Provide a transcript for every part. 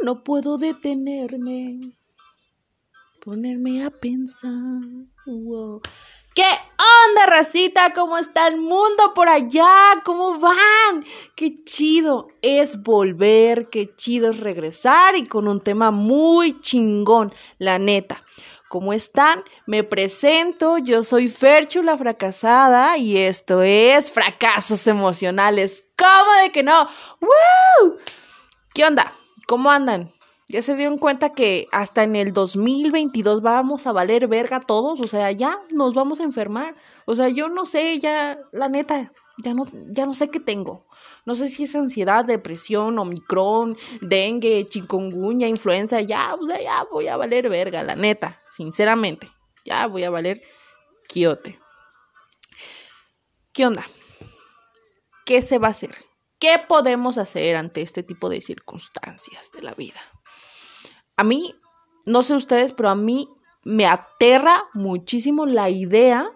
no puedo detenerme, ponerme a pensar. ¿Qué onda, racita? ¿Cómo está el mundo por allá? ¿Cómo van? Qué chido es volver, qué chido es regresar y con un tema muy chingón, la neta. ¿Cómo están? Me presento, yo soy Ferchu la fracasada y esto es Fracasos Emocionales. ¿Cómo de que no? ¡Woo! ¿Qué onda? ¿Cómo andan? ¿Ya se dieron cuenta que hasta en el 2022 vamos a valer verga todos? O sea, ya nos vamos a enfermar. O sea, yo no sé, ya, la neta, ya no, ya no sé qué tengo. No sé si es ansiedad, depresión, omicron, dengue, chikungunya, influenza, ya, o sea, ya voy a valer verga, la neta, sinceramente. Ya voy a valer quiote. ¿Qué onda? ¿Qué se va a hacer? ¿Qué podemos hacer ante este tipo de circunstancias de la vida? A mí, no sé ustedes, pero a mí me aterra muchísimo la idea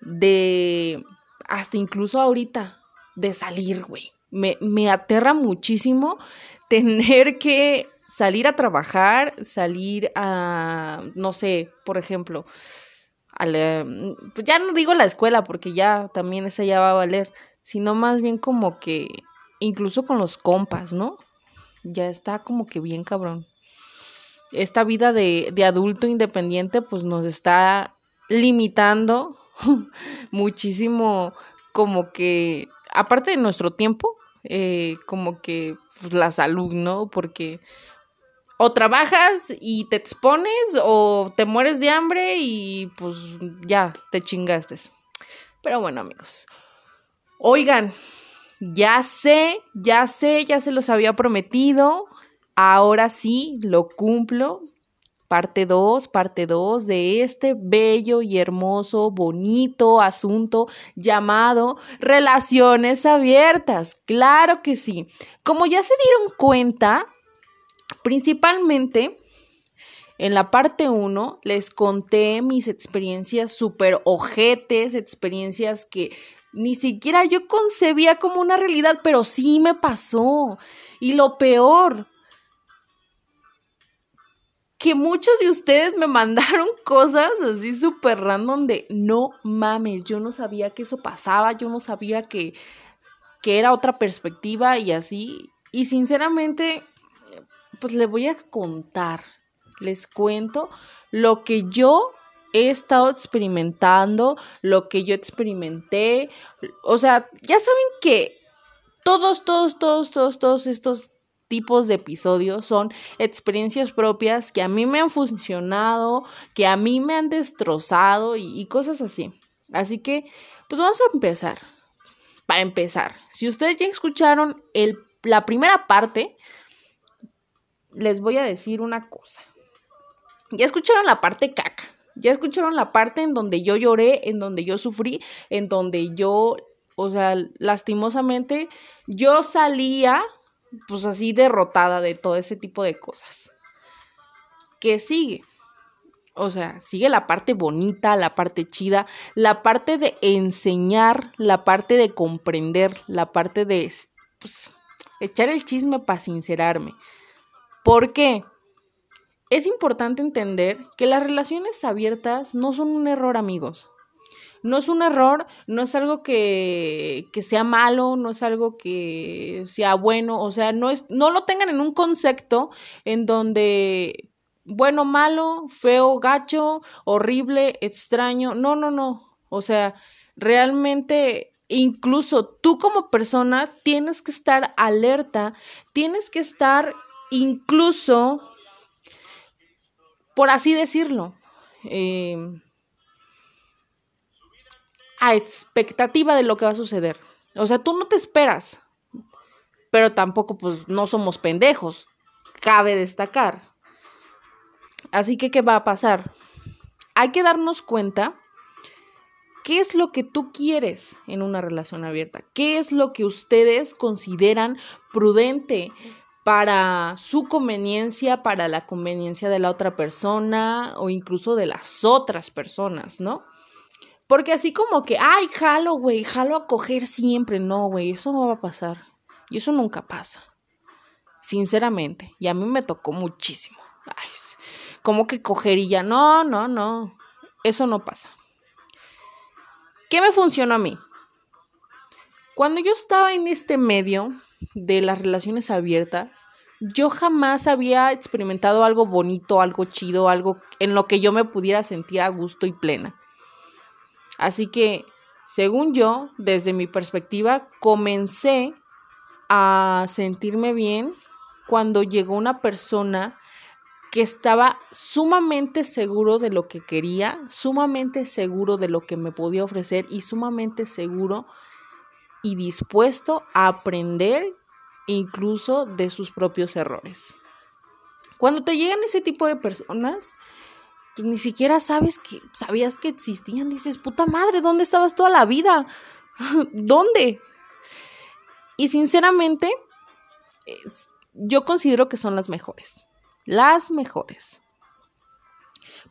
de, hasta incluso ahorita, de salir, güey me, me aterra muchísimo tener que salir a trabajar, salir a, no sé, por ejemplo, a pues ya no digo la escuela porque ya también esa ya va a valer, sino más bien como que incluso con los compas, ¿no? Ya está como que bien cabrón. Esta vida de, de adulto independiente pues nos está limitando muchísimo como que, aparte de nuestro tiempo, eh, como que pues, la salud, ¿no? Porque o trabajas y te expones o te mueres de hambre y pues ya te chingaste. Pero bueno, amigos. Oigan, ya sé, ya sé, ya se los había prometido. Ahora sí, lo cumplo parte 2, parte 2 de este bello y hermoso, bonito asunto llamado relaciones abiertas. Claro que sí. Como ya se dieron cuenta, principalmente en la parte 1 les conté mis experiencias súper ojetes, experiencias que ni siquiera yo concebía como una realidad, pero sí me pasó. Y lo peor, que muchos de ustedes me mandaron cosas así súper random de no mames, yo no sabía que eso pasaba, yo no sabía que, que era otra perspectiva y así. Y sinceramente, pues les voy a contar, les cuento lo que yo he estado experimentando, lo que yo experimenté. O sea, ya saben que todos, todos, todos, todos, todos estos tipos de episodios son experiencias propias que a mí me han funcionado, que a mí me han destrozado y, cosas así. Así que, pues vamos a empezar. Para empezar, si ustedes ya escucharon el, la primera parte, les voy a decir una cosa. Ya escucharon la parte caca. Ya escucharon la parte en donde yo lloré, en donde yo sufrí, en donde yo, o sea, lastimosamente, yo salía pues así derrotada de todo ese tipo de cosas. ¿Qué sigue? O sea, sigue la parte bonita, la parte chida, la parte de enseñar, la parte de comprender, la parte de pues, echar el chisme para sincerarme. ¿Por qué? Es importante entender que las relaciones abiertas no son un error, amigos. No es un error, no es algo que, que sea malo, no es algo que sea bueno, o sea, no, es, no lo tengan en un concepto en donde bueno, malo, feo, gacho, horrible, extraño, no, no, no, o sea, realmente incluso tú como persona tienes que estar alerta, tienes que estar incluso, por así decirlo, eh, a expectativa de lo que va a suceder. O sea, tú no te esperas, pero tampoco pues no somos pendejos, cabe destacar. Así que, ¿qué va a pasar? Hay que darnos cuenta qué es lo que tú quieres en una relación abierta, qué es lo que ustedes consideran prudente para su conveniencia, para la conveniencia de la otra persona o incluso de las otras personas, ¿no? Porque así como que, ay, jalo, güey, jalo a coger siempre. No, güey, eso no va a pasar. Y eso nunca pasa. sinceramente, y a mí me tocó muchísimo. Ay, como que cogería, no, no, no, eso no pasa. ¿Qué me funcionó a mí? Cuando yo estaba en este medio de las relaciones abiertas, yo jamás había experimentado algo bonito, algo chido, algo en lo que yo me pudiera sentir a gusto y plena. Así que, según yo, desde mi perspectiva, comencé a sentirme bien cuando llegó una persona que estaba sumamente seguro de lo que quería, sumamente seguro de lo que me podía ofrecer y sumamente seguro y dispuesto a aprender incluso de sus propios errores. Cuando te llegan ese tipo de personas, pues ni siquiera sabes que sabías que existían, dices, "Puta madre, ¿dónde estabas toda la vida? ¿Dónde?" Y sinceramente yo considero que son las mejores. Las mejores.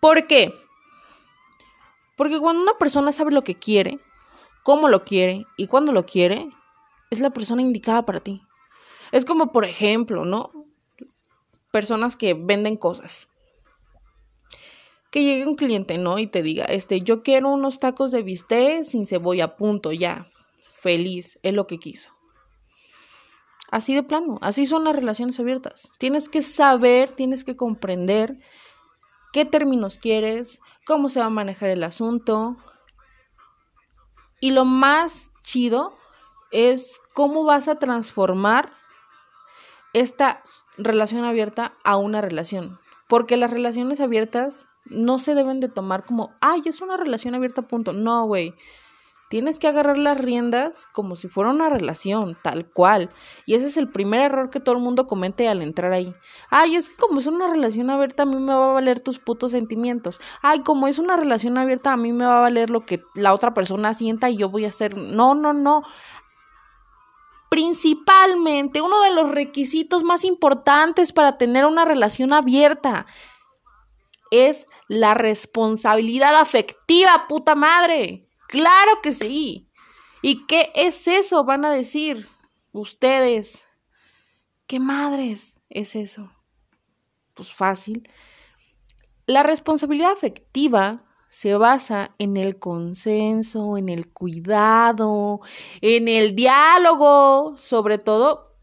¿Por qué? Porque cuando una persona sabe lo que quiere, cómo lo quiere y cuándo lo quiere, es la persona indicada para ti. Es como, por ejemplo, ¿no? Personas que venden cosas. Que llegue un cliente, ¿no? Y te diga, este, yo quiero unos tacos de bistec sin cebolla, punto, ya. Feliz, es lo que quiso. Así de plano, así son las relaciones abiertas. Tienes que saber, tienes que comprender qué términos quieres, cómo se va a manejar el asunto, y lo más chido es cómo vas a transformar esta relación abierta a una relación. Porque las relaciones abiertas no se deben de tomar como, ay, es una relación abierta, punto. No, güey. Tienes que agarrar las riendas como si fuera una relación, tal cual. Y ese es el primer error que todo el mundo comete al entrar ahí. Ay, es que como es una relación abierta, a mí me va a valer tus putos sentimientos. Ay, como es una relación abierta, a mí me va a valer lo que la otra persona sienta y yo voy a hacer. No, no, no. Principalmente, uno de los requisitos más importantes para tener una relación abierta es la responsabilidad afectiva, puta madre. Claro que sí. ¿Y qué es eso? Van a decir ustedes. ¿Qué madres es eso? Pues fácil. La responsabilidad afectiva se basa en el consenso, en el cuidado, en el diálogo, sobre todo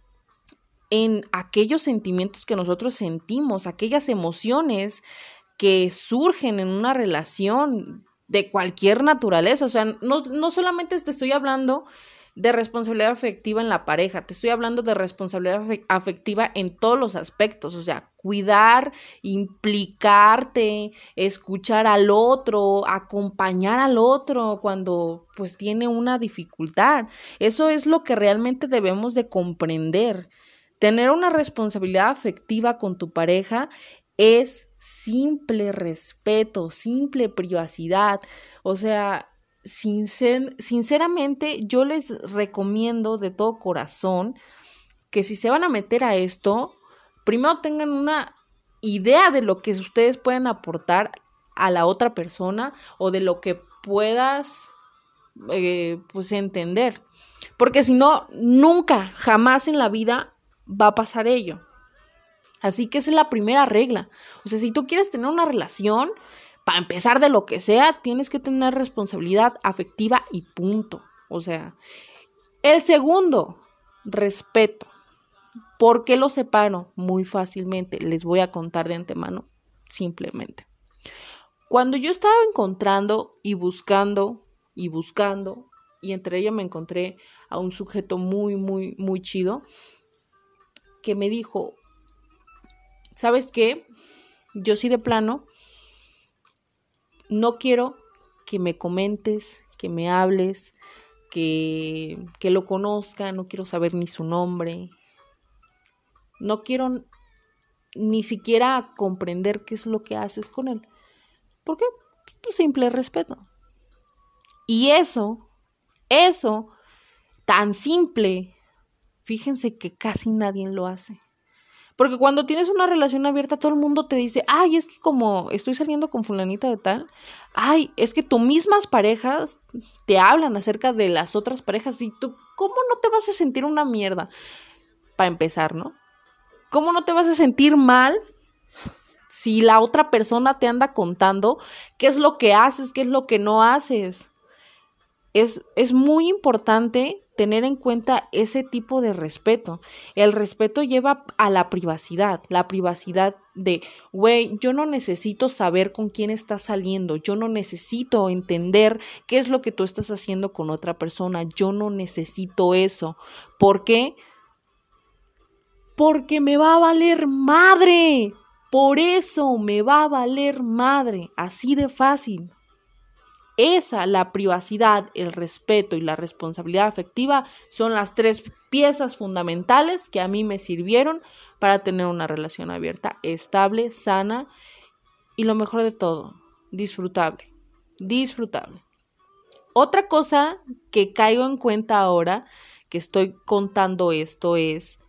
en aquellos sentimientos que nosotros sentimos, aquellas emociones que surgen en una relación de cualquier naturaleza. O sea, no, no solamente te estoy hablando de responsabilidad afectiva en la pareja, te estoy hablando de responsabilidad afectiva en todos los aspectos, o sea, cuidar, implicarte, escuchar al otro, acompañar al otro cuando pues tiene una dificultad. Eso es lo que realmente debemos de comprender. Tener una responsabilidad afectiva con tu pareja es simple respeto, simple privacidad. O sea, sinceramente yo les recomiendo de todo corazón que si se van a meter a esto, primero tengan una idea de lo que ustedes pueden aportar a la otra persona o de lo que puedas eh, pues entender. Porque si no, nunca, jamás en la vida va a pasar ello. Así que esa es la primera regla. O sea, si tú quieres tener una relación, para empezar de lo que sea, tienes que tener responsabilidad afectiva y punto. O sea, el segundo, respeto. ¿Por qué lo separo? Muy fácilmente. Les voy a contar de antemano, simplemente. Cuando yo estaba encontrando y buscando y buscando, y entre ellas me encontré a un sujeto muy, muy, muy chido, que me dijo, ¿sabes qué? Yo sí de plano, no quiero que me comentes, que me hables, que, que lo conozca, no quiero saber ni su nombre, no quiero ni siquiera comprender qué es lo que haces con él. ¿Por qué? Pues simple respeto. Y eso, eso, tan simple, fíjense que casi nadie lo hace. Porque cuando tienes una relación abierta, todo el mundo te dice, ay, es que como estoy saliendo con fulanita de tal, ay, es que tus mismas parejas te hablan acerca de las otras parejas y tú, ¿cómo no te vas a sentir una mierda? Para empezar, ¿no? ¿Cómo no te vas a sentir mal si la otra persona te anda contando qué es lo que haces, qué es lo que no haces? Es, es muy importante tener en cuenta ese tipo de respeto. El respeto lleva a la privacidad, la privacidad de, güey, yo no necesito saber con quién estás saliendo, yo no necesito entender qué es lo que tú estás haciendo con otra persona, yo no necesito eso. ¿Por qué? Porque me va a valer madre. Por eso me va a valer madre, así de fácil. Esa, la privacidad, el respeto y la responsabilidad afectiva son las tres piezas fundamentales que a mí me sirvieron para tener una relación abierta, estable, sana y lo mejor de todo, disfrutable. Disfrutable. Otra cosa que caigo en cuenta ahora que estoy contando esto es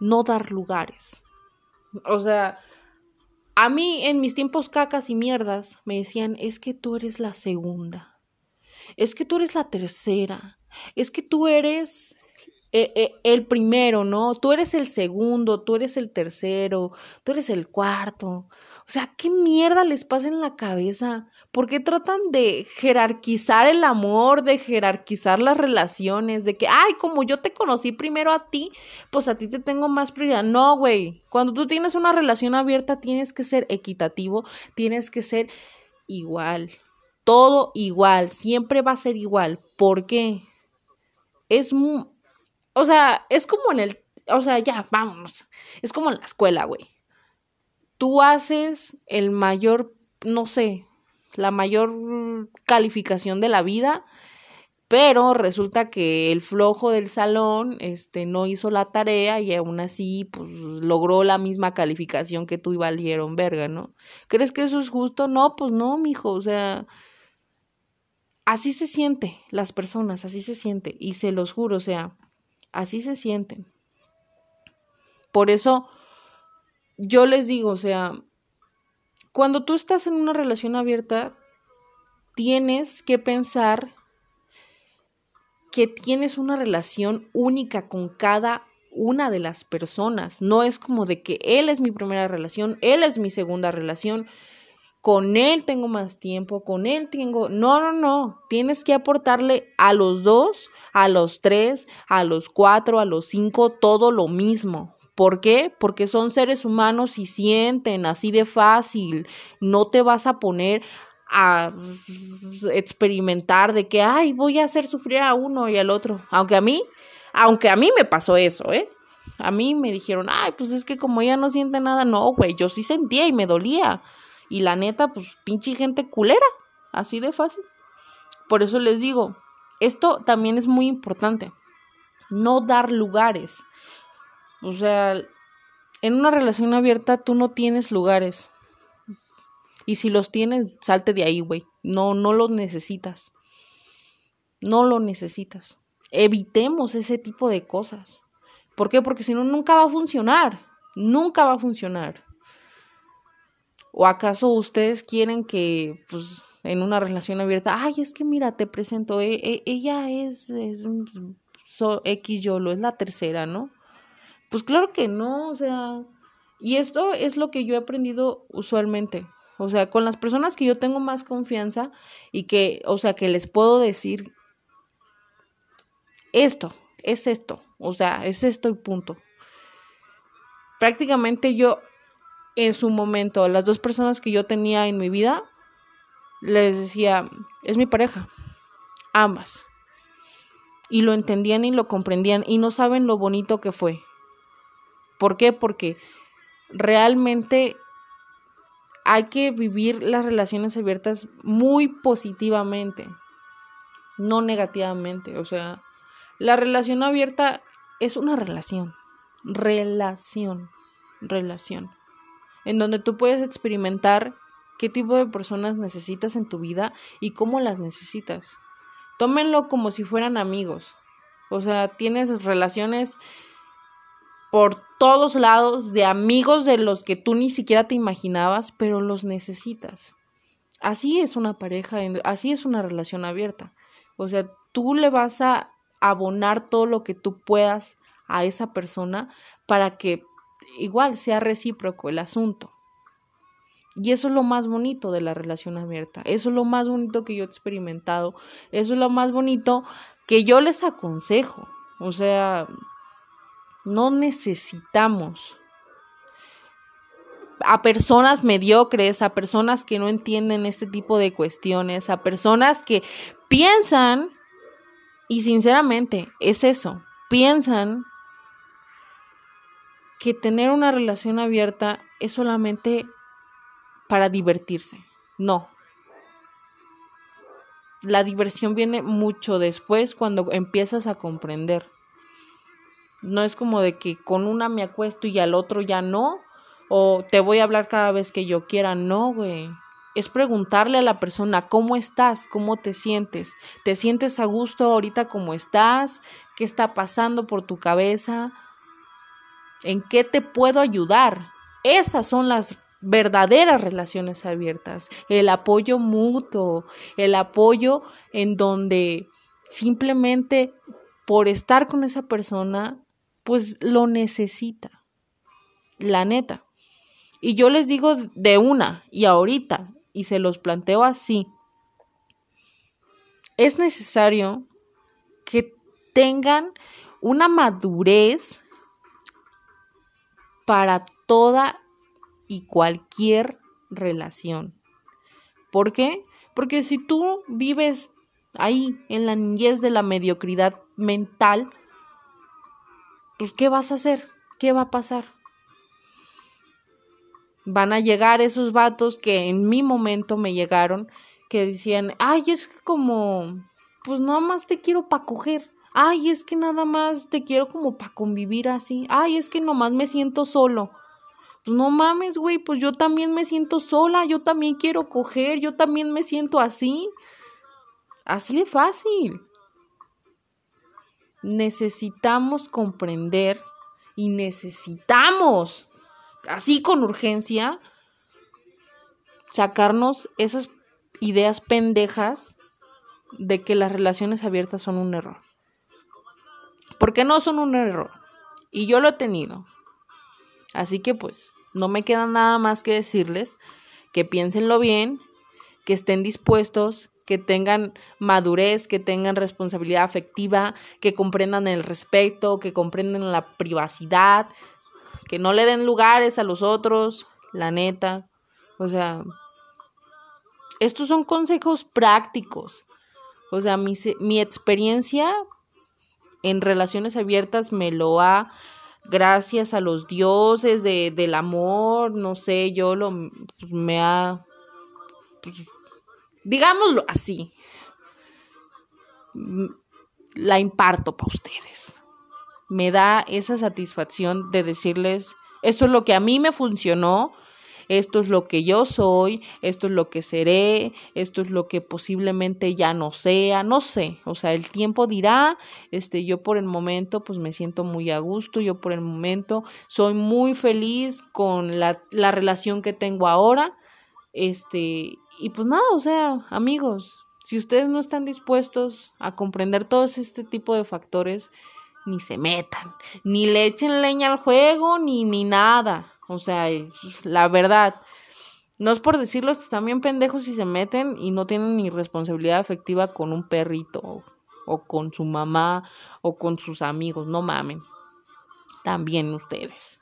no dar lugares. O sea, a mí, en mis tiempos cacas y mierdas, me decían, es que tú eres la segunda, es que tú eres la tercera, es que tú eres eh, eh, el primero, ¿no? Tú eres el segundo, tú eres el tercero, tú eres el cuarto. O sea, ¿qué mierda les pasa en la cabeza? ¿Por qué tratan de jerarquizar el amor, de jerarquizar las relaciones, de que, ay, como yo te conocí primero a ti, pues a ti te tengo más prioridad? No, güey. Cuando tú tienes una relación abierta, tienes que ser equitativo, tienes que ser igual. Todo igual, siempre va a ser igual. ¿Por qué? Es muy... O sea, es como en el... O sea, ya, vámonos. Es como en la escuela, güey tú haces el mayor, no sé, la mayor calificación de la vida, pero resulta que el flojo del salón este no hizo la tarea y aún así pues logró la misma calificación que tú y valieron verga, ¿no? ¿Crees que eso es justo? No, pues no, mijo, o sea, así se siente las personas, así se siente y se los juro, o sea, así se sienten. Por eso yo les digo, o sea, cuando tú estás en una relación abierta, tienes que pensar que tienes una relación única con cada una de las personas. No es como de que él es mi primera relación, él es mi segunda relación, con él tengo más tiempo, con él tengo... No, no, no. Tienes que aportarle a los dos, a los tres, a los cuatro, a los cinco, todo lo mismo. ¿Por qué? Porque son seres humanos y sienten así de fácil. No te vas a poner a experimentar de que, ay, voy a hacer sufrir a uno y al otro. Aunque a mí, aunque a mí me pasó eso, ¿eh? A mí me dijeron, ay, pues es que como ella no siente nada, no, güey, yo sí sentía y me dolía. Y la neta, pues pinche gente culera, así de fácil. Por eso les digo, esto también es muy importante. No dar lugares. O sea, en una relación abierta tú no tienes lugares. Y si los tienes, salte de ahí, güey. No, no los necesitas. No lo necesitas. Evitemos ese tipo de cosas. ¿Por qué? Porque si no, nunca va a funcionar. Nunca va a funcionar. ¿O acaso ustedes quieren que, pues, en una relación abierta, ay, es que mira, te presento, e, e, ella es, es X YOLO, es la tercera, ¿no? Pues claro que no, o sea, y esto es lo que yo he aprendido usualmente. O sea, con las personas que yo tengo más confianza y que, o sea, que les puedo decir esto, es esto, o sea, es esto y punto. Prácticamente yo, en su momento, las dos personas que yo tenía en mi vida, les decía, es mi pareja, ambas. Y lo entendían y lo comprendían y no saben lo bonito que fue. ¿Por qué? Porque realmente hay que vivir las relaciones abiertas muy positivamente, no negativamente. O sea, la relación abierta es una relación, relación, relación, en donde tú puedes experimentar qué tipo de personas necesitas en tu vida y cómo las necesitas. Tómenlo como si fueran amigos. O sea, tienes relaciones por todos lados de amigos de los que tú ni siquiera te imaginabas, pero los necesitas. Así es una pareja, así es una relación abierta. O sea, tú le vas a abonar todo lo que tú puedas a esa persona para que igual sea recíproco el asunto. Y eso es lo más bonito de la relación abierta. Eso es lo más bonito que yo he experimentado. Eso es lo más bonito que yo les aconsejo. O sea, no necesitamos a personas mediocres, a personas que no entienden este tipo de cuestiones, a personas que piensan, y sinceramente es eso, piensan que tener una relación abierta es solamente para divertirse. No. La diversión viene mucho después cuando empiezas a comprender. No es como de que con una me acuesto y al otro ya no, o te voy a hablar cada vez que yo quiera. No, güey. Es preguntarle a la persona cómo estás, cómo te sientes. ¿Te sientes a gusto ahorita como estás? ¿Qué está pasando por tu cabeza? ¿En qué te puedo ayudar? Esas son las verdaderas relaciones abiertas, el apoyo mutuo, el apoyo en donde simplemente por estar con esa persona, pues lo necesita. La neta. Y yo les digo de una y ahorita, y se los planteo así. Es necesario que tengan una madurez para toda y cualquier relación. ¿Por qué? Porque si tú vives ahí en la niñez de la mediocridad mental, pues ¿qué vas a hacer? ¿Qué va a pasar? van a llegar esos vatos que en mi momento me llegaron, que decían, ay, es que como, pues nada más te quiero para coger. Ay, es que nada más te quiero como para convivir así. Ay, es que nomás me siento solo. Pues no mames, güey, pues yo también me siento sola, yo también quiero coger, yo también me siento así. Así de fácil. Necesitamos comprender y necesitamos así con urgencia, sacarnos esas ideas pendejas de que las relaciones abiertas son un error. Porque no son un error. Y yo lo he tenido. Así que pues no me queda nada más que decirles que piénsenlo bien, que estén dispuestos, que tengan madurez, que tengan responsabilidad afectiva, que comprendan el respeto, que comprendan la privacidad, que no le den lugares a los otros, la neta. O sea, estos son consejos prácticos. O sea, mi, mi experiencia en relaciones abiertas me lo ha, gracias a los dioses de, del amor, no sé, yo lo, pues, me ha, pues, digámoslo así, la imparto para ustedes. Me da esa satisfacción de decirles, esto es lo que a mí me funcionó, esto es lo que yo soy, esto es lo que seré, esto es lo que posiblemente ya no sea, no sé, o sea, el tiempo dirá, este, yo por el momento pues me siento muy a gusto, yo por el momento soy muy feliz con la, la relación que tengo ahora, este, y pues nada, o sea, amigos, si ustedes no están dispuestos a comprender todos este tipo de factores, ni se metan, ni le echen leña al juego, ni, ni nada. O sea, la verdad, no es por decirlo, están bien pendejos si se meten y no tienen ni responsabilidad afectiva con un perrito o, con su mamá o con sus amigos, no mamen. También ustedes.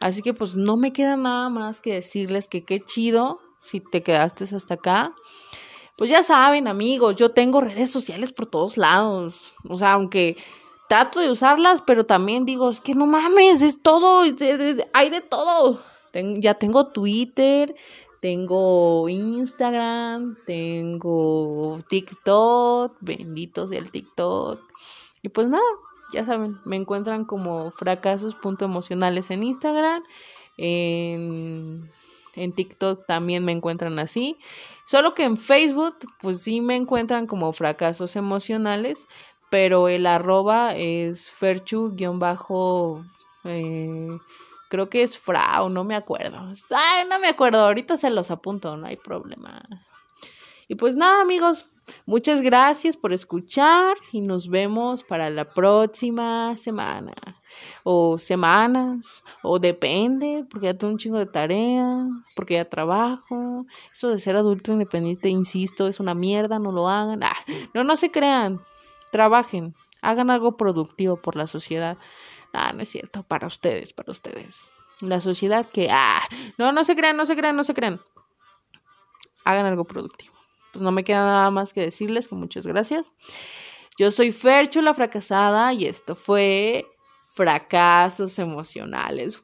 Así que pues no me queda nada más que decirles que qué chido si te quedaste hasta acá. Pues ya saben, amigos, yo tengo redes sociales por todos lados. O sea, aunque trato de usarlas, pero también digo, es que no mames, es todo, hay de todo. ya tengo Twitter, tengo Instagram, tengo TikTok, bendito sea el TikTok. Y pues nada, ya saben, me encuentran como fracasos.emocionales en Instagram, en, TikTok también me encuentran así. Solo que en Facebook, pues sí me encuentran como fracasos emocionales, pero el arroba es ferchu-bajo, eh, creo que es frau, no me acuerdo. Ay, no me acuerdo, ahorita se los apunto, no hay problema. Y pues nada, amigos, muchas gracias por escuchar y nos vemos para la próxima semana. o semanas, o depende, porque ya tengo un chingo de tarea, porque ya trabajo. Eso de ser adulto independiente, insisto, es una mierda, no lo hagan. Ah, no, no se crean, trabajen, hagan algo productivo por la sociedad. Ah, no es cierto, para ustedes, para ustedes. La sociedad que, ah, no, no se crean, no se crean, no se crean. Hagan algo productivo. Pues no me queda nada más que decirles que muchas gracias. Yo soy Fercho la fracasada y esto fue Fracasos Emocionales.